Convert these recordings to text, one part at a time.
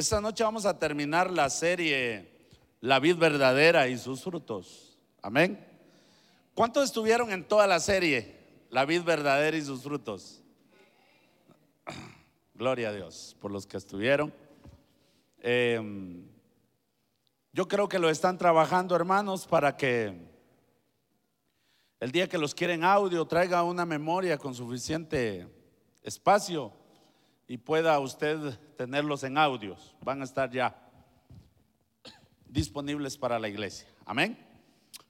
Esta noche vamos a terminar la serie La vid verdadera y sus frutos. Amén. ¿Cuántos estuvieron en toda la serie La vid verdadera y sus frutos? Gloria a Dios por los que estuvieron. Em, yo creo que lo están trabajando, hermanos, para que el día que los quieren audio traiga una memoria con suficiente espacio y pueda usted tenerlos en audios. Van a estar ya disponibles para la iglesia. Amén.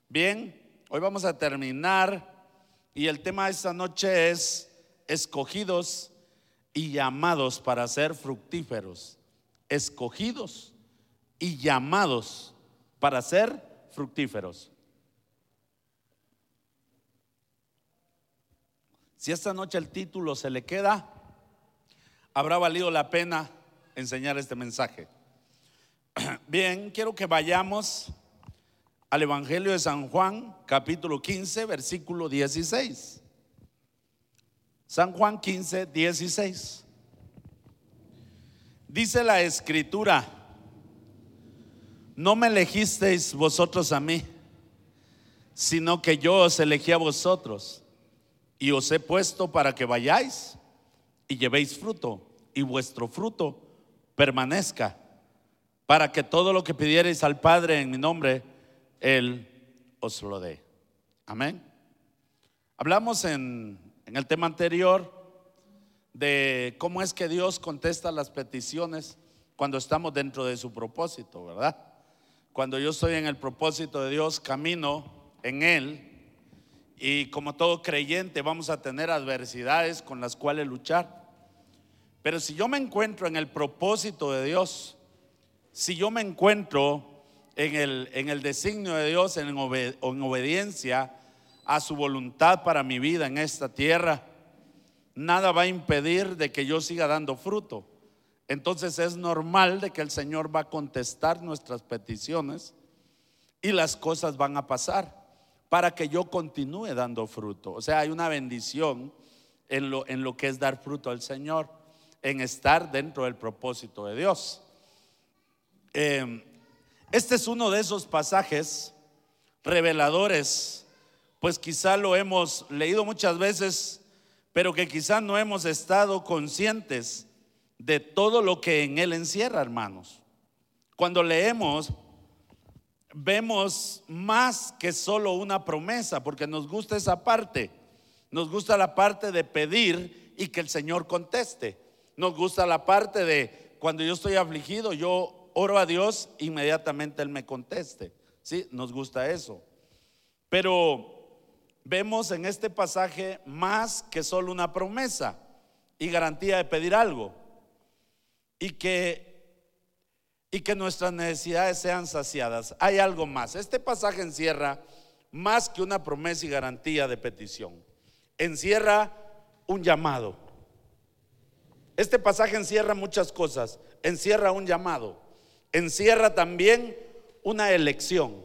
Bien, hoy vamos a terminar y el tema de esta noche es escogidos y llamados para ser fructíferos. Escogidos y llamados para ser fructíferos. Si esta noche el título se le queda, habrá valido la pena enseñar este mensaje. Bien, quiero que vayamos al Evangelio de San Juan, capítulo 15, versículo 16. San Juan 15, 16. Dice la escritura, no me elegisteis vosotros a mí, sino que yo os elegí a vosotros y os he puesto para que vayáis y llevéis fruto y vuestro fruto permanezca, para que todo lo que pidierais al Padre en mi nombre, Él os lo dé. Amén. Hablamos en en el tema anterior de cómo es que Dios contesta las peticiones cuando estamos dentro de su propósito, ¿verdad? Cuando yo estoy en el propósito de Dios, camino en Él y como todo creyente vamos a tener adversidades con las cuales luchar. Pero si yo me encuentro en el propósito de Dios, si yo me encuentro en el, en el designio de Dios, en, en obediencia, a su voluntad para mi vida en esta tierra, nada va a impedir de que yo siga dando fruto. Entonces es normal de que el Señor va a contestar nuestras peticiones y las cosas van a pasar para que yo continúe dando fruto. O sea, hay una bendición en lo, en lo que es dar fruto al Señor, en estar dentro del propósito de Dios. Eh, este es uno de esos pasajes reveladores pues quizá lo hemos leído muchas veces, pero que quizá no hemos estado conscientes de todo lo que en él encierra, hermanos. Cuando leemos, vemos más que solo una promesa, porque nos gusta esa parte. Nos gusta la parte de pedir y que el Señor conteste. Nos gusta la parte de cuando yo estoy afligido, yo oro a Dios, inmediatamente Él me conteste. Sí, nos gusta eso. Pero vemos en este pasaje más que solo una promesa y garantía de pedir algo. Y que, y que nuestras necesidades sean saciadas. Hay algo más. Este pasaje encierra más que una promesa y garantía de petición. Encierra un llamado. Este pasaje encierra muchas cosas. Encierra un llamado. Encierra también una elección.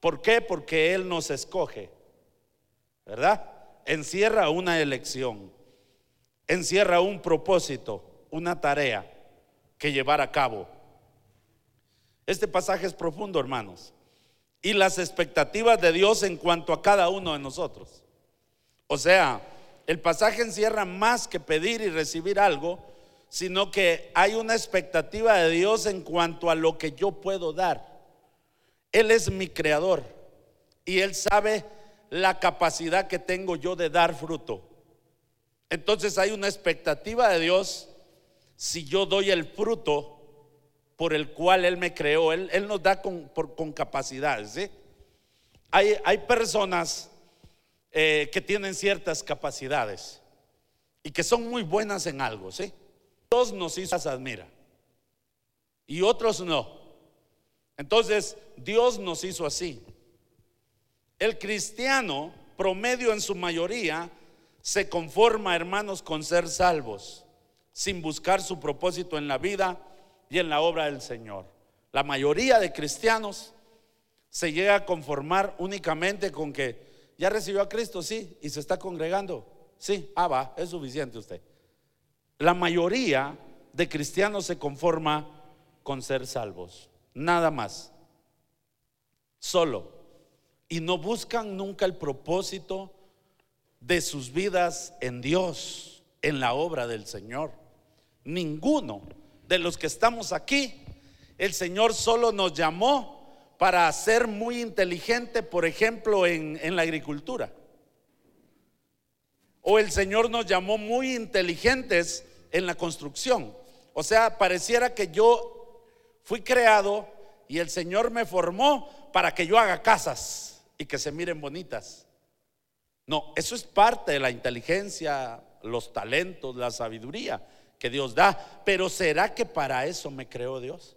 ¿Por qué? Porque Él nos escoge, ¿verdad? Encierra una elección, encierra un propósito, una tarea que llevar a cabo. Este pasaje es profundo, hermanos. Y las expectativas de Dios en cuanto a cada uno de nosotros. O sea, el pasaje encierra más que pedir y recibir algo, sino que hay una expectativa de Dios en cuanto a lo que yo puedo dar. Él es mi creador y Él sabe la capacidad que tengo yo de dar fruto. Entonces hay una expectativa de Dios si yo doy el fruto por el cual Él me creó. Él, nos da con, capacidades. Hay, personas eh, que tienen ciertas capacidades y que son muy buenas en algo. ¿sí? Dios nos hizo, las admira y otros no. Entonces, Dios nos hizo así. El cristiano, promedio en su mayoría, se conforma, hermanos, con ser salvos, sin buscar su propósito en la vida y en la obra del Señor. La mayoría de cristianos se llega a conformar únicamente con que ya recibió a Cristo, sí, y se está congregando. Sí, ah, va, es suficiente usted. La mayoría de cristianos se conforma con ser salvos, nada más, solo. Y no buscan nunca el propósito de sus vidas en Dios, en la obra del Señor. Ninguno de los que estamos aquí, el Señor solo nos llamó para ser muy inteligente, por ejemplo, en, en la agricultura. O el Señor nos llamó muy inteligentes en la construcción. O sea, pareciera que yo fui creado y el Señor me formó para que yo haga casas y que se miren bonitas. No, eso es parte de la inteligencia, los talentos, la sabiduría que Dios da. Pero ¿será que para eso me creó Dios?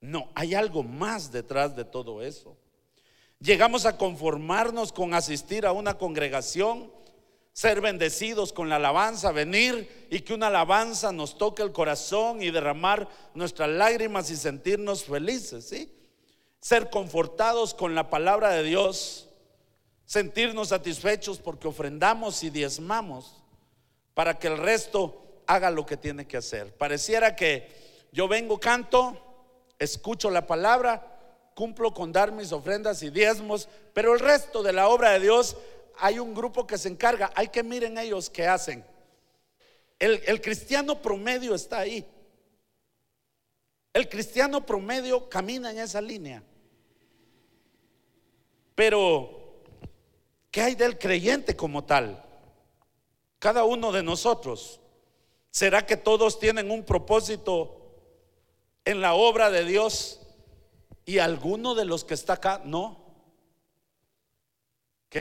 No, hay algo más detrás de todo eso. Llegamos a conformarnos con asistir a una congregación ser bendecidos con la alabanza, venir y que una alabanza nos toque el corazón y derramar nuestras lágrimas y sentirnos felices, ¿sí? Ser confortados con la palabra de Dios, sentirnos satisfechos porque ofrendamos y diezmamos para que el resto haga lo que tiene que hacer. Pareciera que yo vengo, canto, escucho la palabra, cumplo con dar mis ofrendas y diezmos, pero el resto de la obra de Dios hay un grupo que se encarga, hay que miren ellos qué hacen. El, el cristiano promedio está ahí. El cristiano promedio camina en esa línea. Pero, ¿qué hay del creyente como tal? Cada uno de nosotros. ¿Será que todos tienen un propósito en la obra de Dios y alguno de los que está acá no?